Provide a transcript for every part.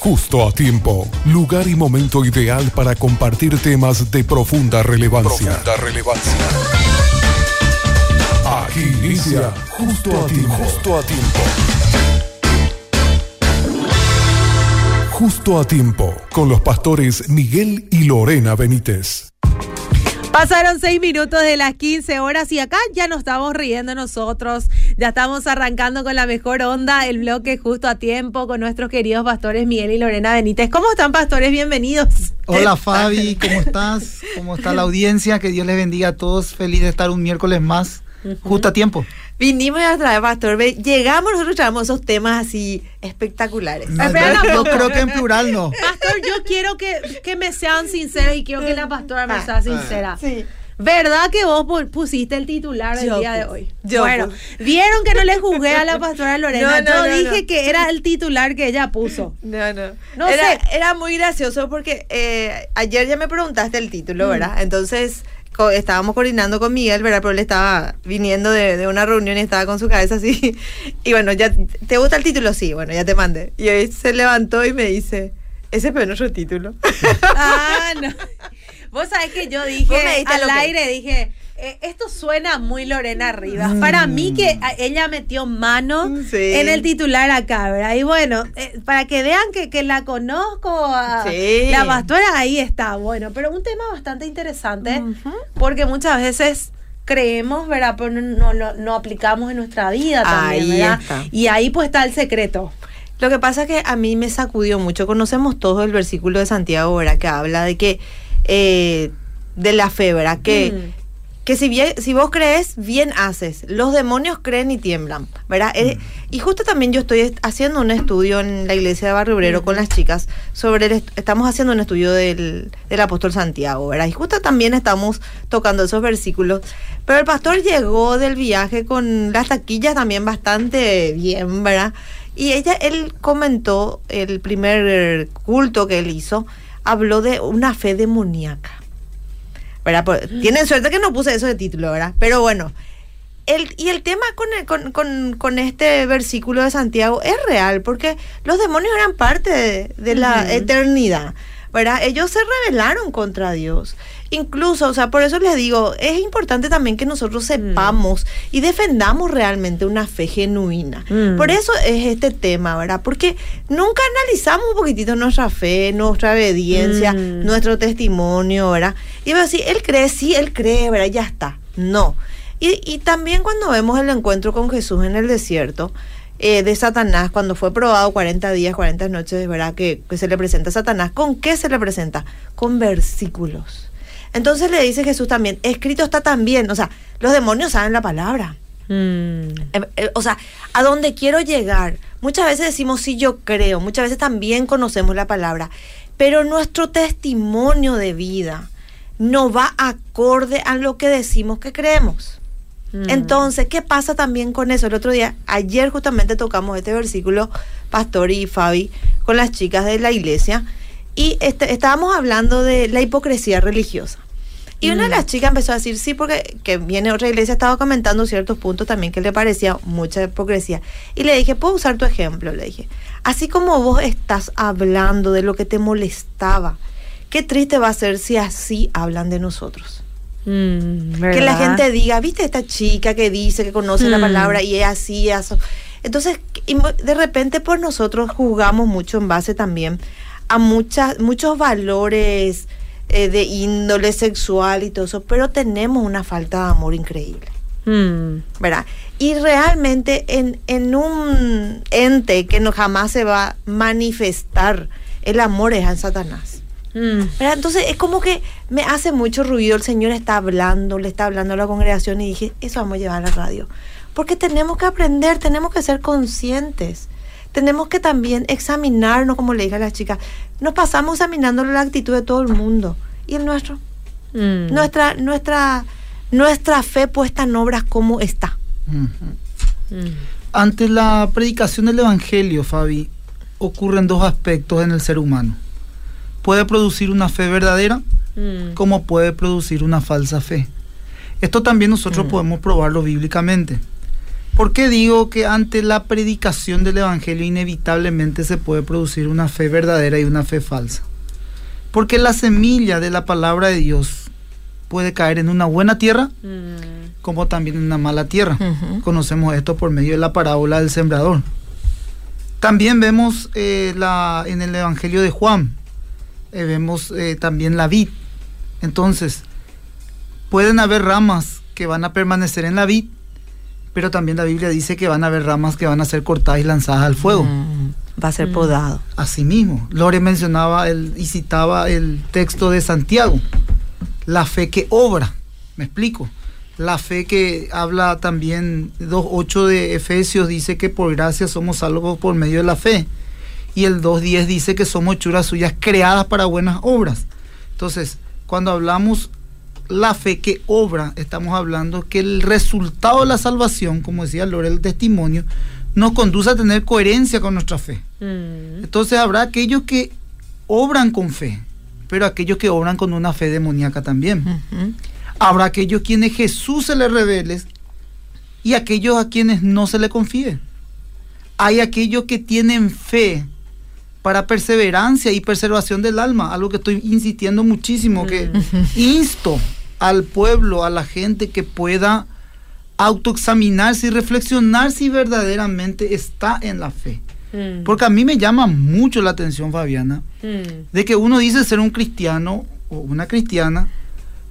Justo a tiempo, lugar y momento ideal para compartir temas de profunda relevancia. Profunda relevancia. Aquí inicia Justo a tiempo. Justo a tiempo. Justo a tiempo, con los pastores Miguel y Lorena Benítez. Pasaron seis minutos de las 15 horas y acá ya nos estamos riendo nosotros. Ya estamos arrancando con la mejor onda el bloque justo a tiempo con nuestros queridos pastores Miguel y Lorena Benítez. ¿Cómo están, pastores? Bienvenidos. Hola, Fabi. ¿Cómo estás? ¿Cómo está la audiencia? Que Dios les bendiga a todos. Feliz de estar un miércoles más justo a tiempo. Vinimos a traer, pastor. Llegamos, nosotros traemos esos temas así espectaculares. No, yo, creo que en plural no. Pastor, yo quiero que, que me sean sinceros y quiero que la pastora me sea sincera. Sí. ¿Verdad que vos pusiste el titular del día de hoy? Yo bueno, vieron que no le jugué a la pastora Lorena. No, yo dije que era el titular que ella puso. No, no. no era, era muy gracioso porque eh, ayer ya me preguntaste el título, ¿verdad? Mm. Entonces estábamos coordinando con Miguel, ¿verdad? Pero él estaba viniendo de, una reunión y estaba con su cabeza así. Y bueno, ya, ¿te gusta el título? Sí, bueno, ya te mandé. Y hoy se levantó y me dice, ese fue nuestro título. Ah, no. Vos sabés que yo dije al aire, dije, eh, esto suena muy Lorena Rivas. Para mí que mm. ella metió mano en el titular acá, ¿verdad? Y bueno, eh, para que vean que, la conozco, la pastora ahí está, bueno, pero un tema bastante interesante porque muchas veces creemos, ¿verdad? Pero no, no, aplicamos en nuestra vida también, ¿verdad? Y ahí pues está el secreto. Lo que pasa es que a mí me sacudió mucho. Conocemos todo el versículo de Santiago, ¿verdad? Que habla de que eh, de la fe, ¿verdad? Que mm que si, bien, si vos crees, bien haces. Los demonios creen y tiemblan, ¿verdad? Eh, mm. y justo también yo estoy haciendo un estudio en la iglesia de Barrio Obrero con las chicas sobre, estamos haciendo un estudio del, del apóstol Santiago, ¿verdad? Y justo también estamos tocando esos versículos. Pero el pastor llegó del viaje con las taquillas también bastante bien, ¿verdad? Y ella, él comentó el primer culto que él hizo, habló de una fe demoníaca. ¿verdad? Pues, tienen suerte que no puse eso de título, ¿verdad? Pero bueno, el, y el tema con, con, con, este versículo de Santiago es real, porque los demonios eran parte de, la eternidad, ¿verdad? Ellos se rebelaron contra Dios. Incluso, o sea, por eso les digo, es importante también que nosotros mm. sepamos y defendamos realmente una fe genuina. Mm. Por eso es este tema, ¿verdad? Porque nunca analizamos un poquitito nuestra fe, nuestra obediencia, mm. nuestro testimonio, ¿verdad? Y a decir, él cree, sí, él cree, ¿verdad? Ya está. No. Y, y también cuando vemos el encuentro con Jesús en el desierto, eh, de Satanás, cuando fue probado 40 días, 40 noches, ¿verdad? Que, que se le presenta a Satanás. ¿Con qué se le presenta? Con versículos. Entonces le dice Jesús también, escrito está también, o sea, los demonios saben la palabra. Mm. Eh, eh, o sea, a dónde quiero llegar. Muchas veces decimos sí, yo creo, muchas veces también conocemos la palabra, pero nuestro testimonio de vida no va acorde a lo que decimos que creemos. Mm. Entonces, ¿qué pasa también con eso? El otro día, ayer justamente tocamos este versículo, Pastor y Fabi, con las chicas de la iglesia, y este, estábamos hablando de la hipocresía religiosa. Y una de mm. las chicas empezó a decir, sí, porque que viene otra iglesia, estaba comentando ciertos puntos también que le parecía mucha hipocresía. Y le dije, ¿puedo usar tu ejemplo? Le dije, así como vos estás hablando de lo que te molestaba, qué triste va a ser si así hablan de nosotros. Mm, que la gente diga, viste esta chica que dice que conoce la mm. palabra y es así, eso. Entonces, de repente por nosotros juzgamos mucho en base también a muchas, muchos valores eh, de índole sexual y todo eso, pero tenemos una falta de amor increíble. Hmm. ¿Verdad? Y realmente en, en un ente que no jamás se va a manifestar, el amor es a Satanás. Hmm. Entonces es como que me hace mucho ruido, el Señor está hablando, le está hablando a la congregación y dije, eso vamos a llevar a la radio. Porque tenemos que aprender, tenemos que ser conscientes tenemos que también examinarnos, como le dije a las chicas, nos pasamos examinando la actitud de todo el mundo y el nuestro. Mm. Nuestra, nuestra, nuestra fe puesta en obras, ¿cómo está? Mm. Ante la predicación del Evangelio, Fabi, ocurren dos aspectos en el ser humano. Puede producir una fe verdadera, mm. como puede producir una falsa fe. Esto también nosotros podemos probarlo bíblicamente. ¿Por qué digo que ante la predicación del Evangelio inevitablemente se puede producir una fe verdadera y una fe falsa? Porque la semilla de la palabra de Dios puede caer en una buena tierra mm. como también en una mala tierra. Conocemos esto por medio de la parábola del sembrador. También vemos eh, la, en el Evangelio de Juan, eh, vemos eh, también la vid. Entonces, pueden haber ramas que van a permanecer en la vid, pero también la Biblia dice que van a haber ramas que van a ser cortadas y lanzadas al fuego. Mm, va a ser mm. podado. Así mismo. Lore mencionaba el, y citaba el texto de Santiago, la fe que obra. Me explico la fe que habla también 2.8 de Efesios dice que por gracia somos salvos por medio de la fe. Y el 2.10 dice que somos churas suyas creadas para buenas obras. Entonces, cuando hablamos la fe que obra, estamos hablando que el resultado de la salvación, como decía Lore el testimonio, nos conduce a tener coherencia con nuestra fe. Mm. Entonces habrá aquellos que obran con fe, pero aquellos que obran con una fe demoníaca también. Habrá aquellos quienes Jesús se les revele y aquellos a quienes no se le confíe. Hay aquellos que tienen fe para perseverancia y preservación del alma, algo que estoy insistiendo muchísimo, que mm. insto al pueblo, a la gente que pueda autoexaminarse y reflexionar si verdaderamente está en la fe. Mm. Porque a mí me llama mucho la atención, Fabiana, mm. de que uno dice ser un cristiano o una cristiana,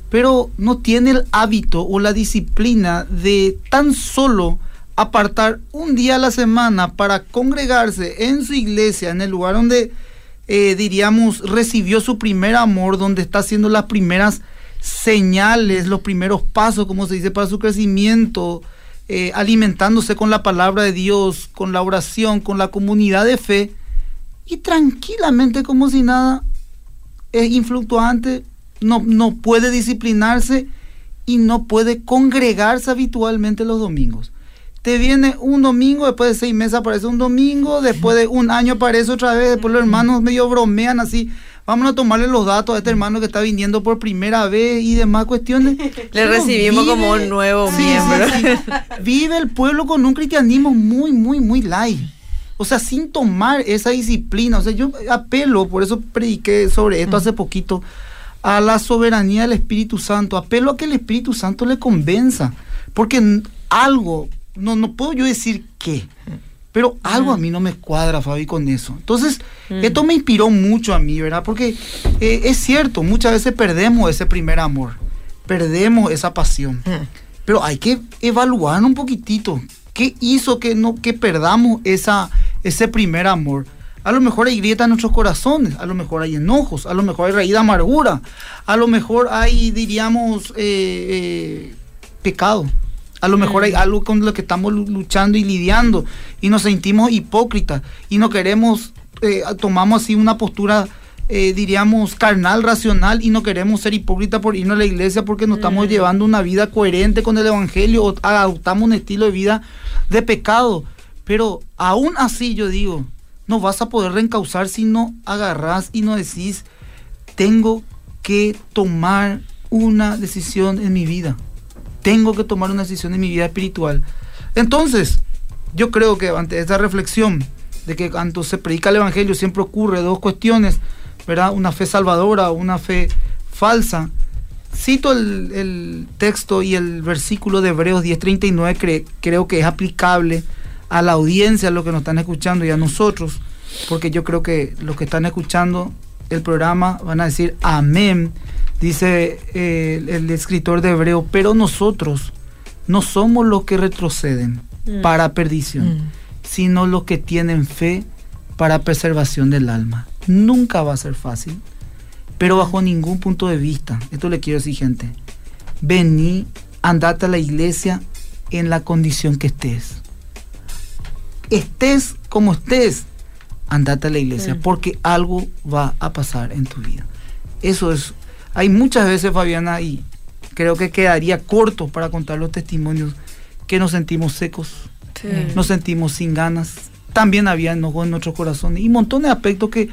pero no tiene el hábito o la disciplina de tan solo apartar un día a la semana para congregarse en su iglesia, en el lugar donde, eh, diríamos, recibió su primer amor, donde está haciendo las primeras señales, los primeros pasos, como se dice, para su crecimiento, eh, alimentándose con la palabra de Dios, con la oración, con la comunidad de fe, y tranquilamente como si nada es influctuante, no, puede disciplinarse y no puede congregarse habitualmente los domingos. Te viene un domingo, después de seis meses aparece un domingo, después de un año aparece otra vez, después los hermanos medio bromean así, vamos a tomarle los datos a este hermano que está viniendo por primera vez y demás cuestiones. Le recibimos como un nuevo miembro. Vive el pueblo con un cristianismo muy, muy, muy light. O sea, sin tomar esa disciplina. O sea, yo apelo, por eso prediqué sobre esto hace poquito a la soberanía del Espíritu Santo. Apelo a que el Espíritu Santo le convenza. Porque algo, no, no puedo yo decir qué, pero algo a mí no me cuadra, Fabi, con eso. Entonces, esto me inspiró mucho a mí, ¿verdad? Porque eh, es cierto, muchas veces perdemos ese primer amor, perdemos esa pasión. Pero hay que evaluar un poquitito qué hizo que, no, que perdamos esa, ese primer amor. A lo mejor hay grieta en nuestros corazones, a lo mejor hay enojos, a lo mejor hay raíz de amargura, a lo mejor hay, diríamos, eh, eh, pecado. A lo mejor hay mm. algo con lo que estamos luchando y lidiando y nos sentimos hipócritas y no queremos, eh, tomamos así una postura, diríamos, carnal, racional y no queremos ser hipócritas por irnos a la iglesia porque nos estamos mm. llevando una vida coherente con el Evangelio o adoptamos un estilo de vida de pecado. Pero aún así yo digo, no vas a poder reencauzar si no agarrás y no decís, tengo que tomar una decisión en mi vida. Tengo que tomar una decisión en mi vida espiritual. Entonces, yo creo que ante esta reflexión de que cuando se predica el Evangelio siempre ocurre dos cuestiones, ¿verdad? Una fe salvadora, una fe falsa. Cito el, texto y el versículo de Hebreos 10:39, creo que es aplicable a la audiencia, a los que nos están escuchando y a nosotros, porque yo creo que los que están escuchando el programa van a decir amén, dice eh, el, escritor de Hebreo, pero nosotros no somos los que retroceden mm. para perdición, mm. sino los que tienen fe para preservación del alma. Nunca va a ser fácil, pero bajo ningún punto de vista, esto le quiero decir gente, vení, andate a la iglesia en la condición que estés estés como estés, andate a la iglesia, porque algo va a pasar en tu vida. Eso es, hay muchas veces, Fabiana, y creo que quedaría corto para contar los testimonios, que nos sentimos secos, nos sentimos sin ganas. También había enojo en nuestros corazones y montones de aspectos que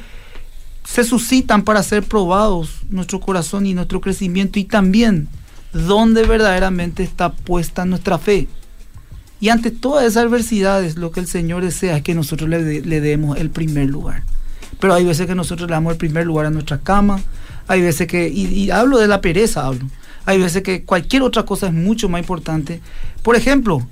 se suscitan para ser probados nuestro corazón y nuestro crecimiento y también dónde verdaderamente está puesta nuestra fe Y ante todas esas adversidades, lo que el Señor desea es que nosotros le, le demos el primer lugar. Pero hay veces que nosotros le damos el primer lugar a nuestra cama, hay veces que, y, hablo de la pereza, hablo, hay veces que cualquier otra cosa es mucho más importante. Por ejemplo,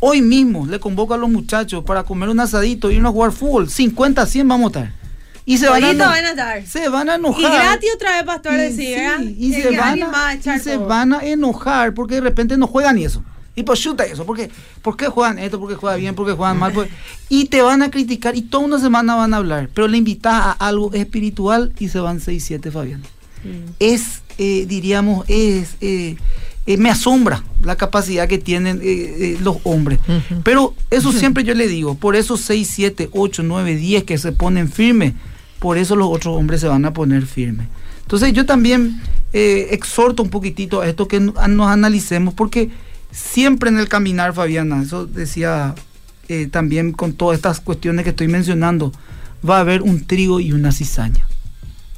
hoy mismo le convoco a los muchachos para comer un asadito y irnos a jugar fútbol, 50, 100 vamos a estar. Y se van, a, van se van a enojar. Y gratis otra vez, pastor, decía. y, se van, a, y se van a enojar porque de repente no juegan y eso. Y pues chuta eso, porque ¿por qué juegan esto? ¿Por qué juegan bien? ¿Por qué juegan mal? Pues, y te van a criticar y toda una semana van a hablar, pero le invitas a algo espiritual y se van 6, 7, Fabián. Es, eh, diríamos, es, eh, eh, me asombra la capacidad que tienen los hombres. Pero eso siempre yo le digo, por esos 6, 7, 8, 9, 10 que se ponen firmes, por eso los otros hombres se van a poner firmes. Entonces yo también exhorto un poquitito a esto que nos analicemos, porque siempre en el caminar, Fabiana, eso decía eh, también con todas estas cuestiones que estoy mencionando, va a haber un trigo y una cizaña.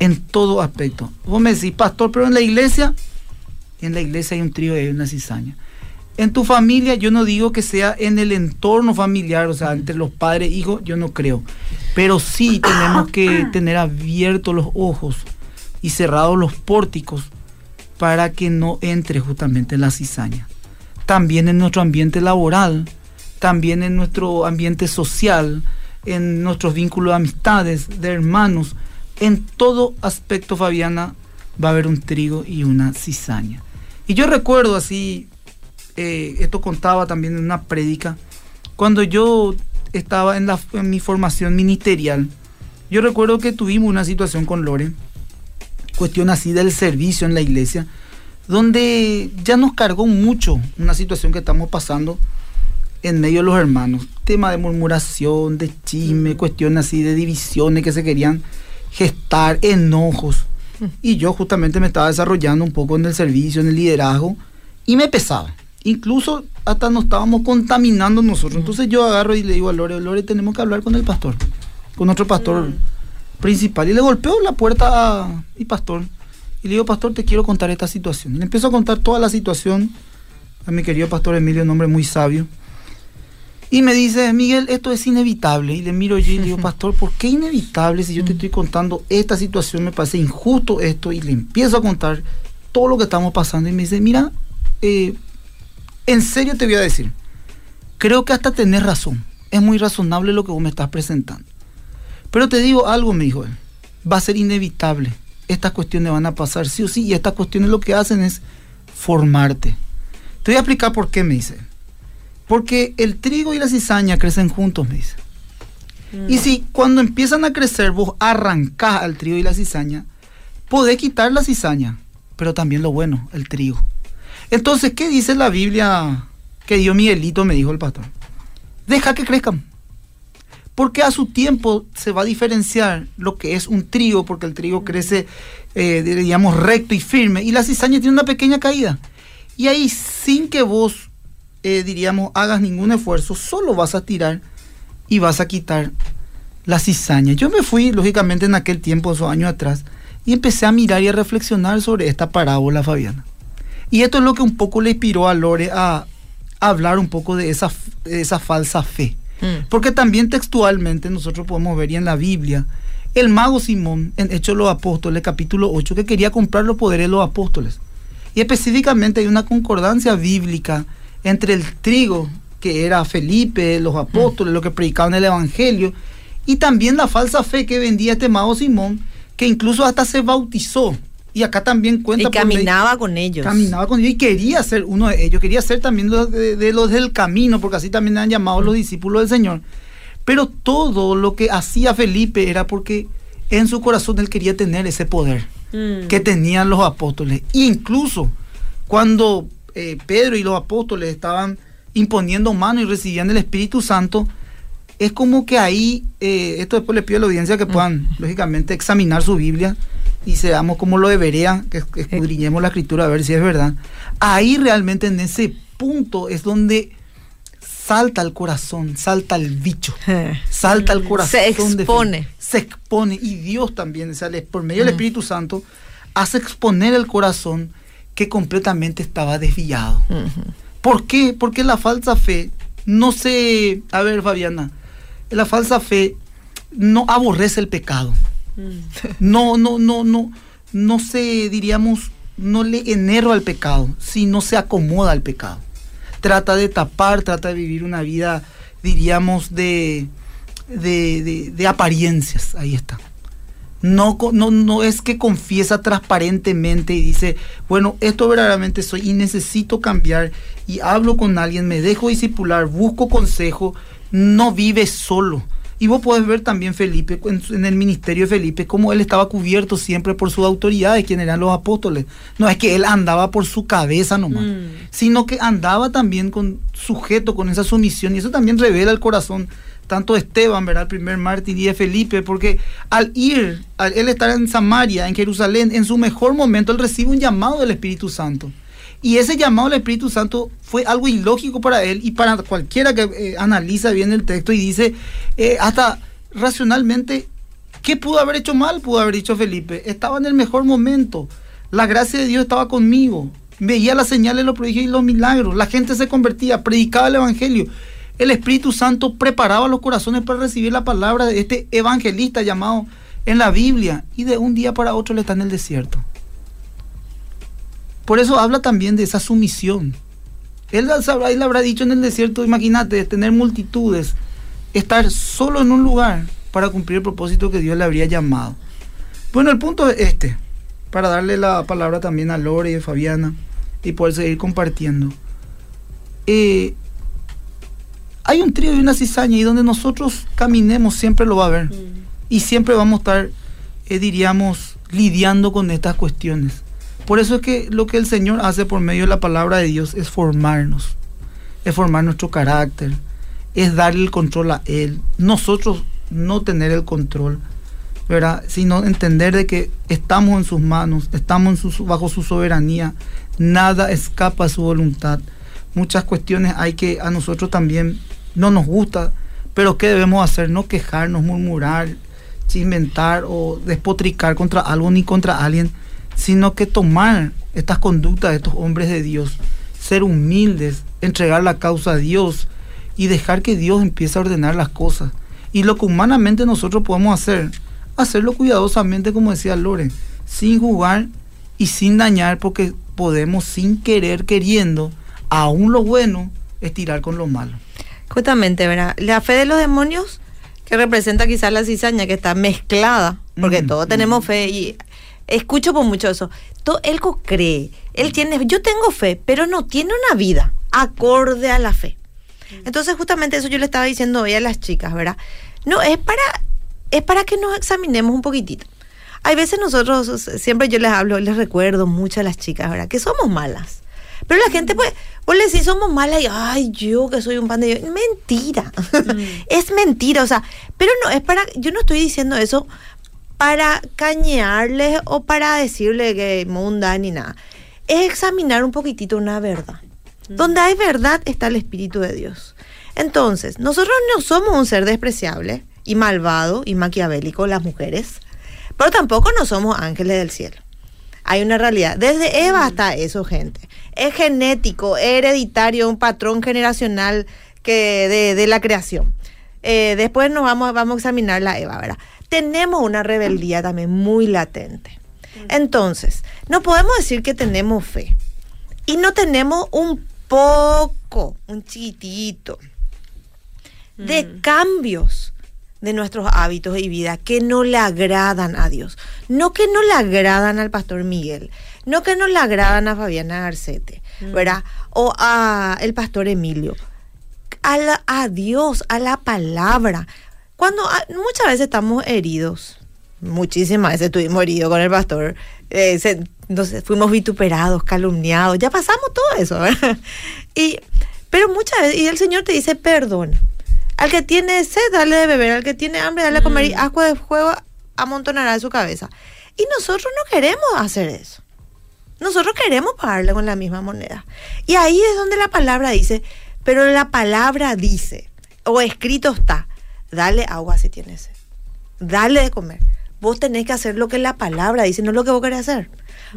En todo aspecto. Vos me decís, pastor, pero en la iglesia, en la iglesia hay un trigo y hay una cizaña. En tu familia, yo no digo que sea en el entorno familiar, o sea, entre los padres e hijos, yo no creo. Pero sí tenemos que tener abiertos los ojos y cerrados los pórticos para que no entre justamente la cizaña también en nuestro ambiente laboral, también en nuestro ambiente social, en nuestros vínculos de amistades, de hermanos. En todo aspecto, Fabiana, va a haber un trigo y una cizaña. Y yo recuerdo así, eh, esto contaba también en una prédica, cuando yo estaba en, la, en mi formación ministerial, yo recuerdo que tuvimos una situación con Lore, cuestión así del servicio en la iglesia, donde ya nos cargó mucho una situación que estamos pasando en medio de los hermanos. Tema de murmuración, de chisme, mm. cuestiones así de divisiones que se querían gestar, enojos. Mm. Y yo justamente me estaba desarrollando un poco en el servicio, en el liderazgo, y me pesaba. Incluso hasta nos estábamos contaminando nosotros. Mm. Entonces yo agarro y le digo a Lore, Lore, tenemos que hablar con el pastor, con nuestro pastor principal. Y le golpeo la puerta a mi pastor y le digo, pastor, te quiero contar esta situación. Y le empiezo a contar toda la situación a mi querido pastor Emilio, un hombre muy sabio. Y me dice, Miguel, esto es inevitable. Y le miro yo y le digo, pastor, ¿por qué inevitable si yo te estoy contando esta situación? Me parece injusto esto. Y le empiezo a contar todo lo que estamos pasando. Y me dice, mira, eh, en serio te voy a decir, creo que hasta tenés razón. Es muy razonable lo que vos me estás presentando. Pero te digo algo, me dijo él, va a ser inevitable estas cuestiones van a pasar sí o sí, y estas cuestiones lo que hacen es formarte. Te voy a explicar por qué me dice. Porque el trigo y la cizaña crecen juntos, me dice. Mm. Y si cuando empiezan a crecer vos arrancás al trigo y la cizaña, podés quitar la cizaña, pero también lo bueno, el trigo. Entonces, ¿qué dice la Biblia que dio Miguelito, me dijo el pastor? Deja que crezcan porque a su tiempo se va a diferenciar lo que es un trigo, porque el trigo crece, eh, digamos, recto y firme, y la cizaña tiene una pequeña caída. Y ahí, sin que vos, eh, diríamos, hagas ningún esfuerzo, solo vas a tirar y vas a quitar la cizaña. Yo me fui, lógicamente, en aquel tiempo, esos años atrás, y empecé a mirar y a reflexionar sobre esta parábola, Fabiana. Y esto es lo que un poco le inspiró a Lore a, hablar un poco de esa, de esa falsa fe. Mm. Porque también textualmente nosotros podemos ver y en la Biblia el mago Simón en Hechos de los Apóstoles, capítulo 8, que quería comprar los poderes de los apóstoles. Y específicamente hay una concordancia bíblica entre el trigo, que era Felipe, los apóstoles, lo que predicaban el Evangelio, y también la falsa fe que vendía este mago Simón, que incluso hasta se bautizó y acá también cuenta. Y caminaba con ellos. Caminaba con ellos y quería ser uno de ellos, quería ser también de, los del camino, porque así también han llamado los discípulos del Señor. Pero todo lo que hacía Felipe era porque en su corazón él quería tener ese poder mm. que tenían los apóstoles. incluso cuando eh, Pedro y los apóstoles estaban imponiendo mano y recibían el Espíritu Santo, es como que ahí, eh, esto después les pido a la audiencia que mm. puedan, lógicamente, examinar su Biblia y seamos como lo deberían, que escudriñemos la escritura a ver si es verdad. Ahí realmente en ese punto es donde salta el corazón, salta el bicho, salta el corazón. Se expone. se expone y Dios también sale por medio del mm. Espíritu Santo hace exponer el corazón que completamente estaba desviado. ¿Por qué? Porque la falsa fe no se, a ver Fabiana, la falsa fe no aborrece el pecado. Mm. No, no, no, no, no se, diríamos, no le enerva al pecado, sino se acomoda al pecado. Trata de tapar, trata de vivir una vida, diríamos, de, de, de, apariencias. Ahí está. No, no, no es que confiesa transparentemente y dice, bueno, esto verdaderamente soy y necesito cambiar y hablo con alguien, me dejo discipular, busco consejo, no vive solo y vos podés ver también Felipe, en, el ministerio de Felipe, cómo él estaba cubierto siempre por su autoridad, de quien eran los apóstoles. No es que él andaba por su cabeza nomás, mm. sino que andaba también con sujeto, con esa sumisión. Y eso también revela el corazón tanto de Esteban, ¿verdad? El primer mártir y de Felipe, porque al ir, al él estar en Samaria, en Jerusalén, en su mejor momento, él recibe un llamado del Espíritu Santo. Y ese llamado del Espíritu Santo fue algo ilógico para él y para cualquiera que eh, analiza bien el texto y dice, eh, hasta racionalmente, ¿qué pudo haber hecho mal? Pudo haber dicho Felipe. Estaba en el mejor momento. La gracia de Dios estaba conmigo. Veía las señales, los prodigios y los milagros. La gente se convertía, predicaba el Evangelio. El Espíritu Santo preparaba los corazones para recibir la palabra de este evangelista llamado en la Biblia. Y de un día para otro le está en el desierto. Por eso habla también de esa sumisión. Él, sabrá, él habrá dicho en el desierto, imagínate, tener multitudes, estar solo en un lugar para cumplir el propósito que Dios le habría llamado. Bueno, el punto es este, para darle la palabra también a Lore y a Fabiana y poder seguir compartiendo. Eh, hay un trío y una cizaña y donde nosotros caminemos siempre lo va a ver. Mm. Y siempre vamos a estar, eh, diríamos, lidiando con estas cuestiones. Por eso es que lo que el Señor hace por medio de la palabra de Dios es formarnos, es formar nuestro carácter, es darle el control a Él. Nosotros no tener el control, ¿verdad? sino entender de que estamos en sus manos, estamos bajo su soberanía, nada escapa a su voluntad. Muchas cuestiones hay que a nosotros también no nos gusta, pero ¿qué debemos hacer? No quejarnos, murmurar, inventar o despotricar contra algo ni contra alguien sino que tomar estas conductas de estos hombres de Dios, ser humildes, entregar la causa a Dios y dejar que Dios empiece a ordenar las cosas. Y lo que humanamente nosotros podemos hacer, hacerlo cuidadosamente, como decía Lore, sin jugar y sin dañar, porque podemos sin querer, queriendo, aún lo bueno, estirar con lo malo. Justamente, ¿verdad? La fe de los demonios, que representa quizás la cizaña, que está mezclada, porque mm, todos tenemos mm. fe y escucho por mucho eso. Todo, él cree, él tiene, yo tengo fe, pero no tiene una vida acorde a la fe. Entonces, justamente eso yo le estaba diciendo hoy a las chicas, ¿verdad? No, es para, es para que nos examinemos un poquitito. Hay veces nosotros, siempre yo les hablo, les recuerdo mucho a las chicas, ¿verdad? Que somos malas. Pero la gente, pues, vos le decís somos malas y, ay, yo que soy un pan de Mentira. Mm. es mentira, o sea, pero no, es para, yo no estoy diciendo eso para cañearles o para decirle que munda ni nada. Es examinar un poquitito una verdad. Mm. Donde hay verdad está el Espíritu de Dios. Entonces, nosotros no somos un ser despreciable y malvado y maquiavélico, las mujeres, pero tampoco no somos ángeles del cielo. Hay una realidad. Desde Eva mm. hasta eso, gente. Es genético, hereditario, un patrón generacional que de, la creación. Eh, después nos vamos, vamos a examinar la Eva, ¿verdad? Tenemos una rebeldía también muy latente. Entonces, no podemos decir que tenemos fe y no tenemos un poco, un chiquitito, de mm. cambios de nuestros hábitos y vida que no le agradan a Dios. No que no le agradan al pastor Miguel, no que no le agradan a Fabiana Garcete, mm. ¿verdad? O a el pastor Emilio. A, a Dios, a la palabra. Cuando muchas veces estamos heridos, muchísimas veces estuvimos heridos con el pastor, eh, fuimos vituperados, calumniados, ya pasamos todo eso, ¿verdad? Y, pero muchas veces, y el Señor te dice, perdona. Al que tiene sed, dale de beber, al que tiene hambre, dale a comer, y mm. agua de fuego amontonará en su cabeza. Y nosotros no queremos hacer eso. Nosotros queremos pagarle con la misma moneda. Y ahí es donde la palabra dice, pero la palabra dice, o escrito está, dale agua si tienes sed. Dale de comer. Vos tenés que hacer lo que la palabra dice, no lo que vos querés hacer.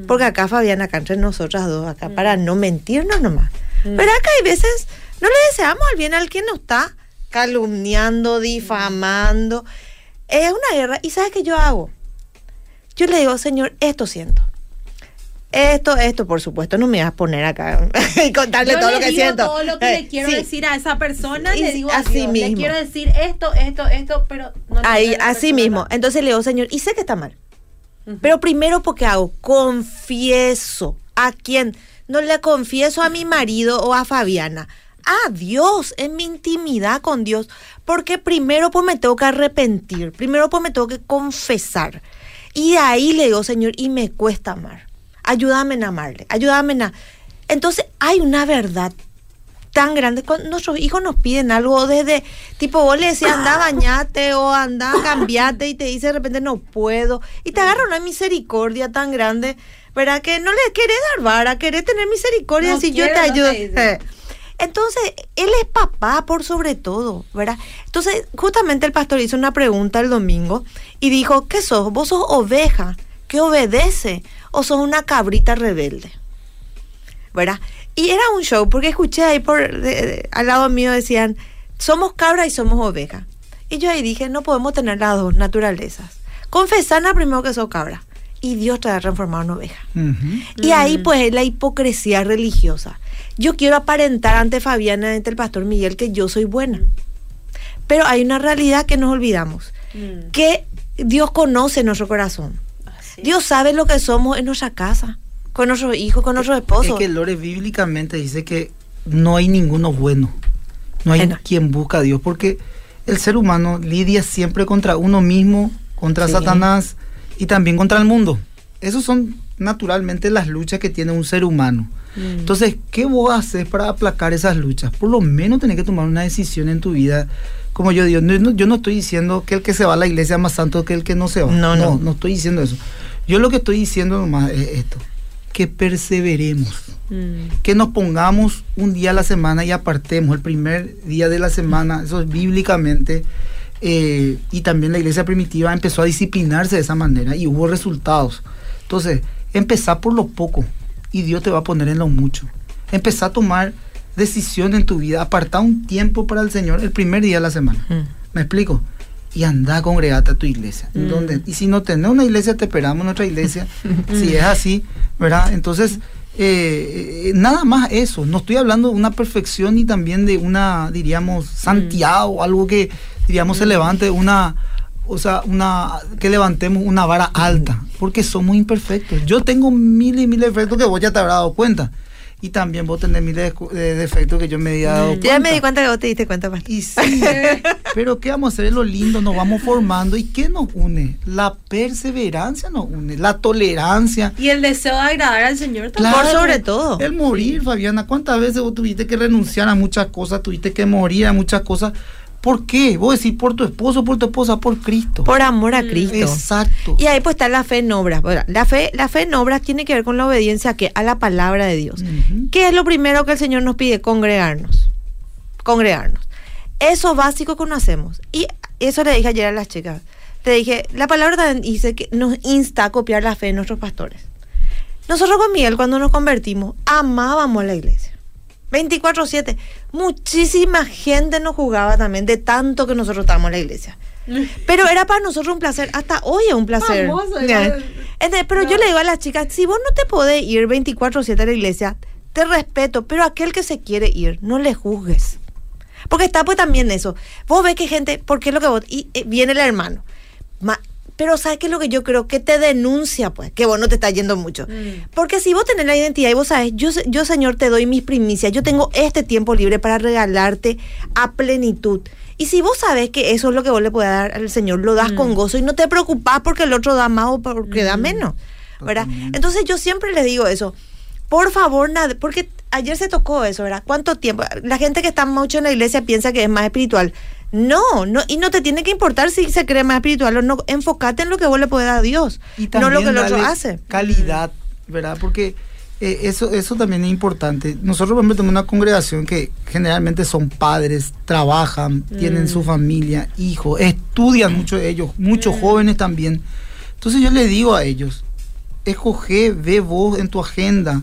Porque acá, Fabiana, acá entre nosotras dos, acá para no mentirnos nomás. Pero acá hay veces No le deseamos al bien al que nos está calumniando, difamando. Es una guerra. ¿Y sabes qué yo hago? Yo le digo, Señor, esto siento. Esto, esto, por supuesto, no me vas a poner acá y contarle todo lo que siento. Todo lo que le eh, quiero decir a esa persona, le digo así mismo. Le quiero decir esto, esto, esto, pero no Ahí, así mismo. Entonces le digo, Señor, y sé que está mal. Pero primero, porque hago? Confieso. ¿A quién? No le confieso a mi marido o a Fabiana a Dios, en mi intimidad con Dios, porque primero pues me tengo que arrepentir, primero pues me tengo que confesar. Y de ahí le digo, Señor, y me cuesta amar. Ayúdame a amarle, ayúdame a... Entonces hay una verdad tan grande. Cuando nuestros hijos nos piden algo desde, tipo, vos le decís, anda, bañate o anda, cambiate y te dice de repente no puedo. Y te agarra una misericordia tan grande, ¿verdad? Que no le querés dar vara, querés tener misericordia si yo te ayudo. Entonces, él es papá por sobre todo, ¿verdad? Entonces, justamente el pastor hizo una pregunta el domingo y dijo, ¿qué sos? ¿Vos sos oveja que obedece o sos una cabrita rebelde? ¿Verdad? Y era un show, porque escuché ahí por al lado mío decían, somos cabra y somos oveja. Y yo ahí dije, no podemos tener las dos naturalezas. Confesana primero que sos cabra y Dios te va a transformar en oveja. Y ahí pues la hipocresía religiosa. Yo quiero aparentar ante Fabiana, ante el pastor Miguel, que yo soy buena. Pero hay una realidad que nos olvidamos, mm. que Dios conoce nuestro corazón. Dios sabe lo que somos en nuestra casa, con nuestros hijos, con nuestros esposos. Es que Lore bíblicamente dice que no hay ninguno bueno. No hay quien busca a Dios, porque el ser humano lidia siempre contra uno mismo, contra Satanás y también contra el mundo. Esas son naturalmente las luchas que tiene un ser humano. Mm. Entonces, ¿qué vos haces para aplacar esas luchas? Por lo menos tenés que tomar una decisión en tu vida. Como yo digo, yo no estoy diciendo que el que se va a la iglesia es más santo que el que no se va. No, no, no, estoy diciendo eso. Yo lo que estoy diciendo nomás es esto, que perseveremos, mm. que nos pongamos un día a la semana y apartemos el primer día de la semana, eso es bíblicamente, eh, y también la iglesia primitiva empezó a disciplinarse de esa manera y hubo resultados. Entonces, empezá por lo poco y Dios te va a poner en lo mucho. Empezá a tomar decisión en tu vida, aparta un tiempo para el Señor el primer día de la semana. Mm. ¿Me explico? Y anda a congregarte a tu iglesia. Mm. Donde, y si no tenés una iglesia, te esperamos en otra iglesia. si es así, ¿verdad? Entonces, eh, eh, nada más eso. No estoy hablando de una perfección ni también de una, diríamos, mm. Santiago, algo que, diríamos, se levante una o sea, una, que levantemos una vara alta, porque somos imperfectos. Yo tengo miles y miles de defectos que vos ya te habrás dado cuenta. Y también vos tenés miles de defectos que yo me he dado cuenta. Ya me di cuenta que vos te diste cuenta, Pastor. Y sí, pero ¿qué vamos a hacer? lo lindo, nos vamos formando. ¿Y qué nos une? La perseverancia nos une, la tolerancia. Y el deseo de agradar al Señor también. Por sobre todo. El morir, Fabiana. ¿Cuántas veces vos tuviste que renunciar a muchas cosas? Tuviste que morir a muchas cosas ¿Por qué? Vos decís por tu esposo, por tu esposa, por Cristo. Por amor a Cristo. Exacto. Y ahí pues está la fe en obras. La fe, la fe en obras tiene que ver con la obediencia a, a la palabra de Dios. ¿Qué es lo primero que el Señor nos pide? Congregarnos. Congregarnos. Eso básico que no hacemos. Y eso le dije ayer a las chicas. Te dije, la palabra también dice que nos insta a copiar la fe de nuestros pastores. Nosotros con Miguel, cuando nos convertimos, amábamos la iglesia. 24-7. Muchísima gente nos jugaba también de tanto que nosotros estábamos en la iglesia. Pero era para nosotros un placer, hasta hoy es un placer. pero yo le digo a las chicas, si vos no te podés ir 24/7 a la iglesia, te respeto, pero aquel que se quiere ir, no le juzgues. Porque está pues también eso. Vos ves que gente, ¿por qué lo que vos... Y eh, viene el hermano. Pero ¿sabes qué es lo que yo creo? Que te denuncia, pues, que vos no te está yendo mucho. Mm. Porque si vos tenés la identidad y vos sabes, yo, yo Señor te doy mis primicias, yo tengo este tiempo libre para regalarte a plenitud. Y si vos sabes que eso es lo que vos le puedes dar al Señor, lo das con mm. gozo y no te preocupás porque el otro da más o porque da mm. menos. ¿verdad? Entonces yo siempre les digo eso. Por favor, nada, porque ayer se tocó eso, ¿verdad? ¿Cuánto tiempo? La gente que está mucho en la iglesia piensa que es más espiritual. No, no, y no te tiene que importar si se cree más espiritual o no. Enfócate en lo que vos le puedes dar a Dios, y no lo que el otro hace. Calidad, ¿verdad? Porque eh, eso, eso también es importante. Nosotros, por ejemplo, tenemos una congregación que generalmente son padres, trabajan, tienen su mm. familia, hijos, estudian muchos de ellos, muchos mm. jóvenes también. Entonces yo les digo a ellos, escoge, ve vos en tu agenda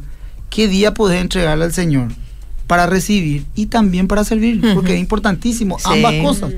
qué día podés entregarle al Señor para recibir y también para servir, porque es importantísimo, ambas cosas.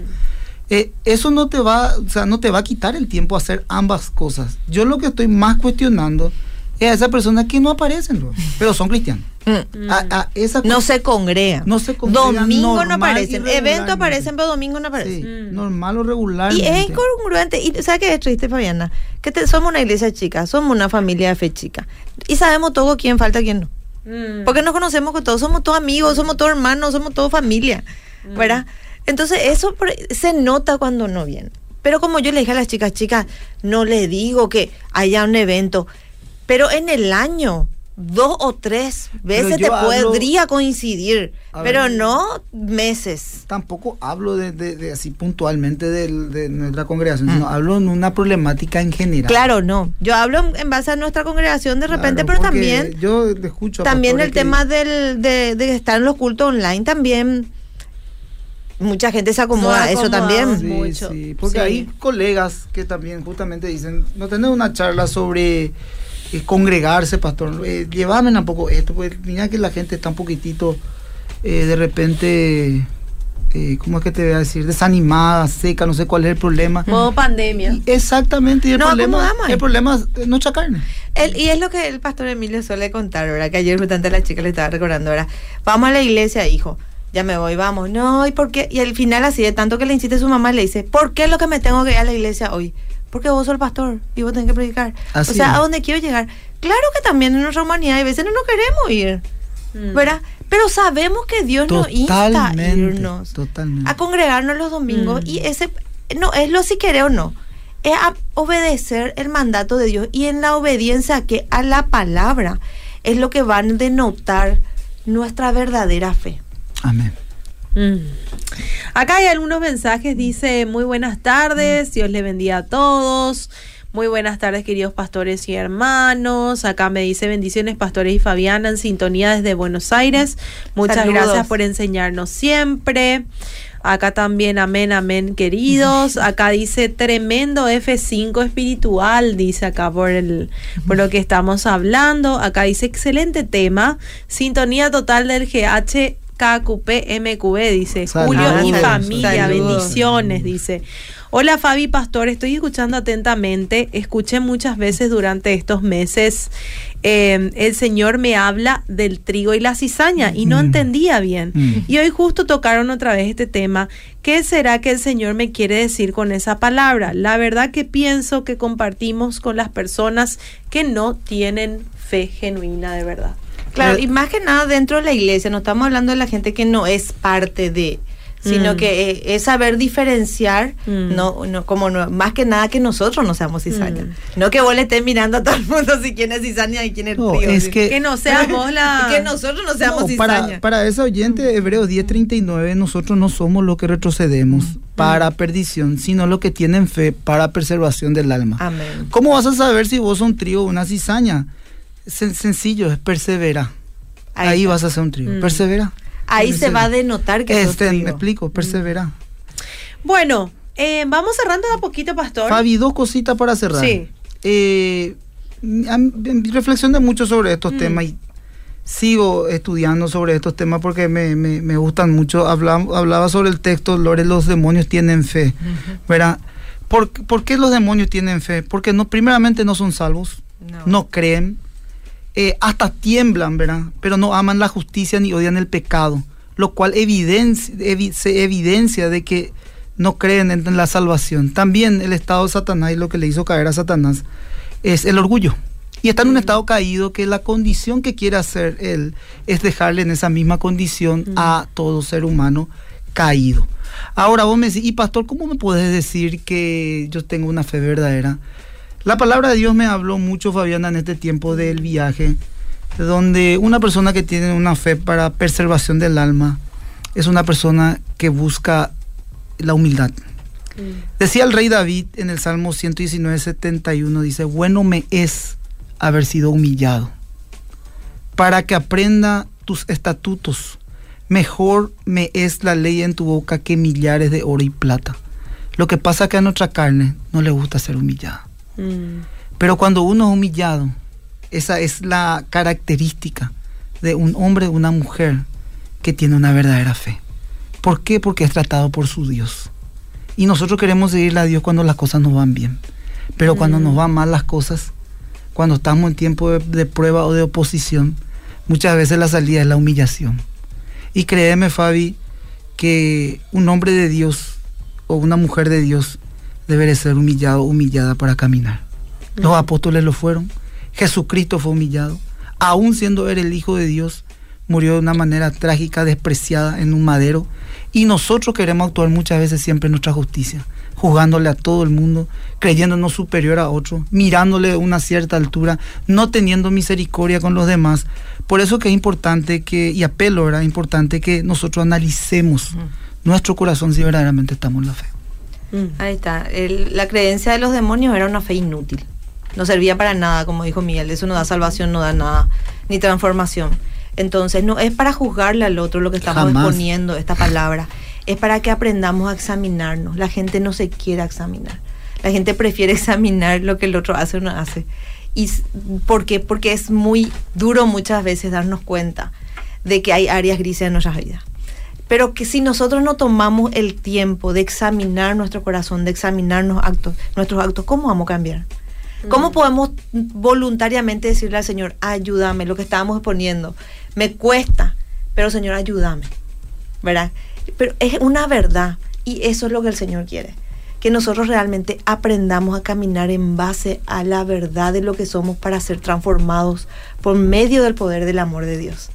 Eh, eso no te va, o sea, no te va a quitar el tiempo hacer ambas cosas. Yo lo que estoy más cuestionando es a esa persona que no aparecen, pero son cristianos. Mm. no se congregan. No se Domingo no aparecen. Evento aparecen, pero domingo no aparecen. Mm. Normal o regular. Y es incongruente. Y ¿sabes qué es triste, Fabiana? Que somos una iglesia chica, somos una familia de fe chica. Y sabemos todo quién falta, quién no. Mm. Porque nos conocemos con todos, somos todos amigos, somos todos hermanos, somos todos familia. ¿Verdad? Entonces, eso se nota cuando no viene. Pero como yo le dije a las chicas, chicas, no le digo que haya un evento, pero en el año, dos o tres veces te podría coincidir, pero no meses. Tampoco hablo de, así puntualmente de, nuestra congregación, sino mm. hablo en una problemática en general. Claro, no. Yo hablo en base a nuestra congregación de repente, pero también. Yo escucho. también el tema del, de, estar en los cultos online también mucha gente se acomoda, a eso también. Sí, sí, porque hay colegas que también justamente dicen, no tenemos una charla sobre eh, congregarse, pastor, eh, llévame un poco esto, pues mira que la gente está un poquitito eh, de repente... Eh, ¿cómo es que te voy a decir? Desanimada, seca, no sé cuál es el problema. Modo pandemia. exactamente, y el problema, el problema es nuestra carne. y es lo que el pastor Emilio suele contar, ¿verdad? Que ayer justamente la chica le estaba recordando, ¿verdad? Vamos a la iglesia, hijo ya me voy, vamos. No, ¿y por qué? Y al final así, de tanto que le insiste su mamá, le dice, ¿por qué es lo que me tengo que ir a la iglesia hoy? Porque vos sos el pastor y vos tenés que predicar. o sea, ¿a dónde quiero llegar? Claro que también en nuestra humanidad hay veces no nos queremos ir, mm. ¿verdad? Pero sabemos que Dios nos insta a irnos, a congregarnos los domingos mm. y ese, no, es lo si querés o no, es a obedecer el mandato de Dios y en la obediencia que a la palabra es lo que van a denotar nuestra verdadera fe. Amén. Mm. Acá hay algunos mensajes, dice muy buenas tardes, Dios le bendiga a todos. Muy buenas tardes, queridos pastores y hermanos. Acá me dice bendiciones, pastores y Fabiana, en sintonía desde Buenos Aires. Muchas gracias por enseñarnos siempre. Acá también, amén, amén, queridos. Acá dice tremendo F5 espiritual, dice acá por, el, por lo que estamos hablando. Acá dice excelente tema, sintonía total del GH KQP MQB, dice. Julio y familia, bendiciones, dice. Hola Fabi Pastor, estoy escuchando atentamente. Escuché muchas veces durante estos meses. Em, el Señor me habla del trigo y la cizaña y no mm. entendía bien. Mm. Y hoy justo tocaron otra vez este tema. ¿Qué será que el Señor me quiere decir con esa palabra? La verdad que pienso que compartimos con las personas que no tienen fe genuina de verdad. Claro, y más que nada dentro de la iglesia, no estamos hablando de la gente que no es parte de, sino mm. que eh, es saber diferenciar, mm. no, no, como más que nada que nosotros no seamos cizaña. Mm. No que vos le estés mirando a todo el mundo si quién es cizaña y quién es no, Es que, que, no seamos la... que nosotros no seamos cizaña. Para, para ese oyente, Hebreos 10.39, nosotros no somos lo que retrocedemos para perdición, sino lo que tienen fe para preservación del alma. Amén. ¿Cómo vas a saber si vos sos un trigo o una cizaña? Sencillo, es persevera. Ahí, vas a hacer un trigo. Mm. Persevera. Ahí se va a denotar que este, Me explico, persevera. Bueno, eh, vamos cerrando de a poquito, pastor. Fabi, dos cositas para cerrar. Sí. Eh, reflexioné mucho sobre estos mm. temas y sigo estudiando sobre estos temas porque me, gustan mucho. Hablaba, hablaba, sobre el texto, Lore, los demonios tienen fe. ¿Verdad? ¿Por, qué los demonios tienen fe? Porque no, primeramente no son salvos, no creen, eh, hasta tiemblan, ¿verdad? Pero no aman la justicia ni odian el pecado, lo cual evidencia, se evidencia de que no creen en la salvación. También el estado de Satanás y lo que le hizo caer a Satanás es el orgullo. Y está en un mm. estado caído que la condición que quiere hacer él es dejarle en esa misma condición mm. a todo ser humano caído. Ahora vos me decís, y pastor, ¿cómo me puedes decir que yo tengo una fe verdadera? La palabra de Dios me habló mucho, Fabiana, en este tiempo del viaje, donde una persona que tiene una fe para preservación del alma es una persona que busca la humildad. Mm. Decía el rey David en el Salmo 119, 71, dice, bueno me es haber sido humillado, para que aprenda tus estatutos. Mejor me es la ley en tu boca que millares de oro y plata. Lo que pasa es que a nuestra carne no le gusta ser humillada. Mm. Pero cuando uno es humillado, esa es la característica de un hombre o una mujer que tiene una verdadera fe. ¿Por qué? Porque es tratado por su Dios. Y nosotros queremos seguirle a Dios cuando las cosas nos van bien. Pero cuando nos mm. van mal las cosas, cuando estamos en tiempo de, prueba o de oposición, muchas veces la salida es la humillación. Y créeme, Fabi, que un hombre de Dios o una mujer de Dios debe ser humillado, humillada para caminar. Los apóstoles lo fueron, Jesucristo fue humillado, aún siendo él el Hijo de Dios, murió de una manera trágica, despreciada en un madero. Y nosotros queremos actuar muchas veces siempre en nuestra justicia, juzgándole a todo el mundo, creyéndonos superior a otro, mirándole a una cierta altura, no teniendo misericordia con los demás. Por eso que es importante que, y apelo, era importante que nosotros analicemos nuestro corazón si verdaderamente estamos en la fe. Mm. Ahí está. la creencia de los demonios era una fe inútil. No servía para nada, como dijo Miguel. Eso no da salvación, no da nada, ni transformación. Entonces, no es para juzgarle al otro lo que estamos exponiendo, esta palabra. Es para que aprendamos a examinarnos. La gente no se quiere examinar. La gente prefiere examinar lo que el otro hace o no hace. ¿Y por qué? Porque es muy duro muchas veces darnos cuenta de que hay áreas grises en nuestras vidas. Pero que si nosotros no tomamos el tiempo de examinar nuestro corazón, de examinar actos, nuestros actos, ¿cómo vamos a cambiar? ¿Cómo podemos voluntariamente decirle al Señor, ayúdame, lo que estábamos exponiendo? Me cuesta, pero Señor, ayúdame. ¿Verdad? Pero es una verdad y eso es lo que el Señor quiere. Que nosotros realmente aprendamos a caminar en base a la verdad de lo que somos para ser transformados por medio del poder del amor de Dios.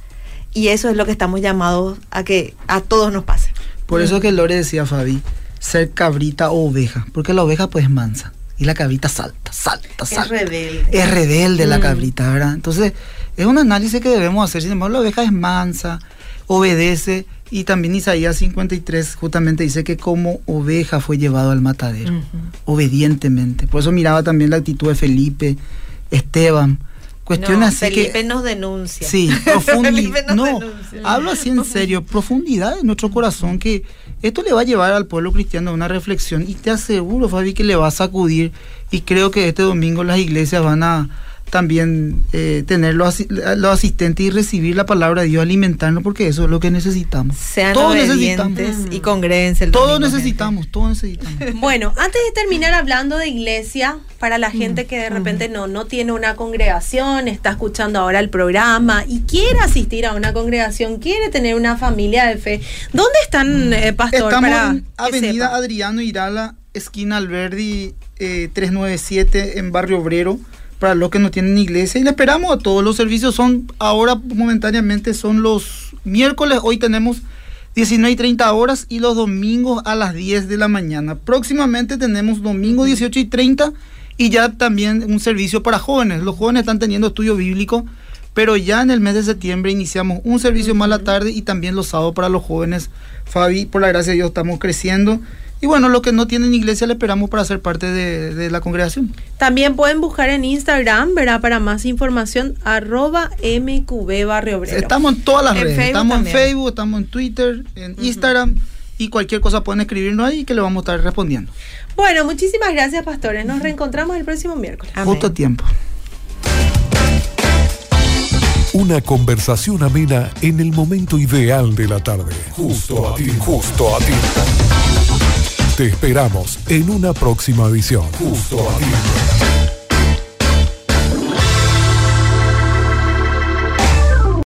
Y eso es lo que estamos llamados a que a todos nos pase. Por eso que Lore decía, Fabi, ser cabrita o oveja, porque la oveja pues mansa y la cabrita salta, salta, salta. Es rebelde. Es rebelde la mm. cabrita, ¿verdad? Entonces, es un análisis que debemos hacer. Sin embargo, la oveja es mansa, obedece. Y también Isaías 53 justamente dice que como oveja fue llevado al matadero, obedientemente. Por eso miraba también la actitud de Felipe, Esteban. Cuestión así Felipe nos denuncia. Sí, profundidad. no, hablo así en serio, profundidad en nuestro corazón que esto le va a llevar al pueblo cristiano a una reflexión y te aseguro, Fabi, que le va a sacudir y creo que este domingo las iglesias van a también eh, tener los, asistentes y recibir la palabra de Dios, alimentarnos, porque eso es lo que necesitamos. Sean todos necesitamos. y congréense. Todos necesitamos, todos necesitamos. Bueno, antes de terminar hablando de iglesia, para la gente que de repente no, no tiene una congregación, está escuchando ahora el programa y quiere asistir a una congregación, quiere tener una familia de fe, ¿dónde están, eh, pastor? Estamos en Avenida Adriano Irala, esquina Alberdi, 397, eh, en Barrio Obrero para los que no tienen iglesia y le esperamos a todos. Los servicios son ahora momentáneamente son los miércoles, hoy tenemos 19 y 30 horas y los domingos a las 10 de la mañana. Próximamente tenemos domingo 18 y 30 y ya también un servicio para jóvenes. Los jóvenes están teniendo estudio bíblico, pero ya en el mes de septiembre iniciamos un servicio más a la tarde y también los sábados para los jóvenes. Fabi, por la gracia de Dios, estamos creciendo y bueno, los que no tienen iglesia le esperamos para ser parte de, la congregación. También pueden buscar en Instagram, ¿verdad? Para más información, arroba MQB Barrio Obrero. Estamos en todas las redes. Estamos en Facebook, estamos en Twitter, en Instagram. Y cualquier cosa pueden escribirnos ahí que le vamos a estar respondiendo. Bueno, muchísimas gracias, pastores. Nos reencontramos el próximo miércoles. Justo tiempo. Una conversación amena en el momento ideal de la tarde. Justo a ti, justo a ti. Te esperamos en una próxima edición. Justo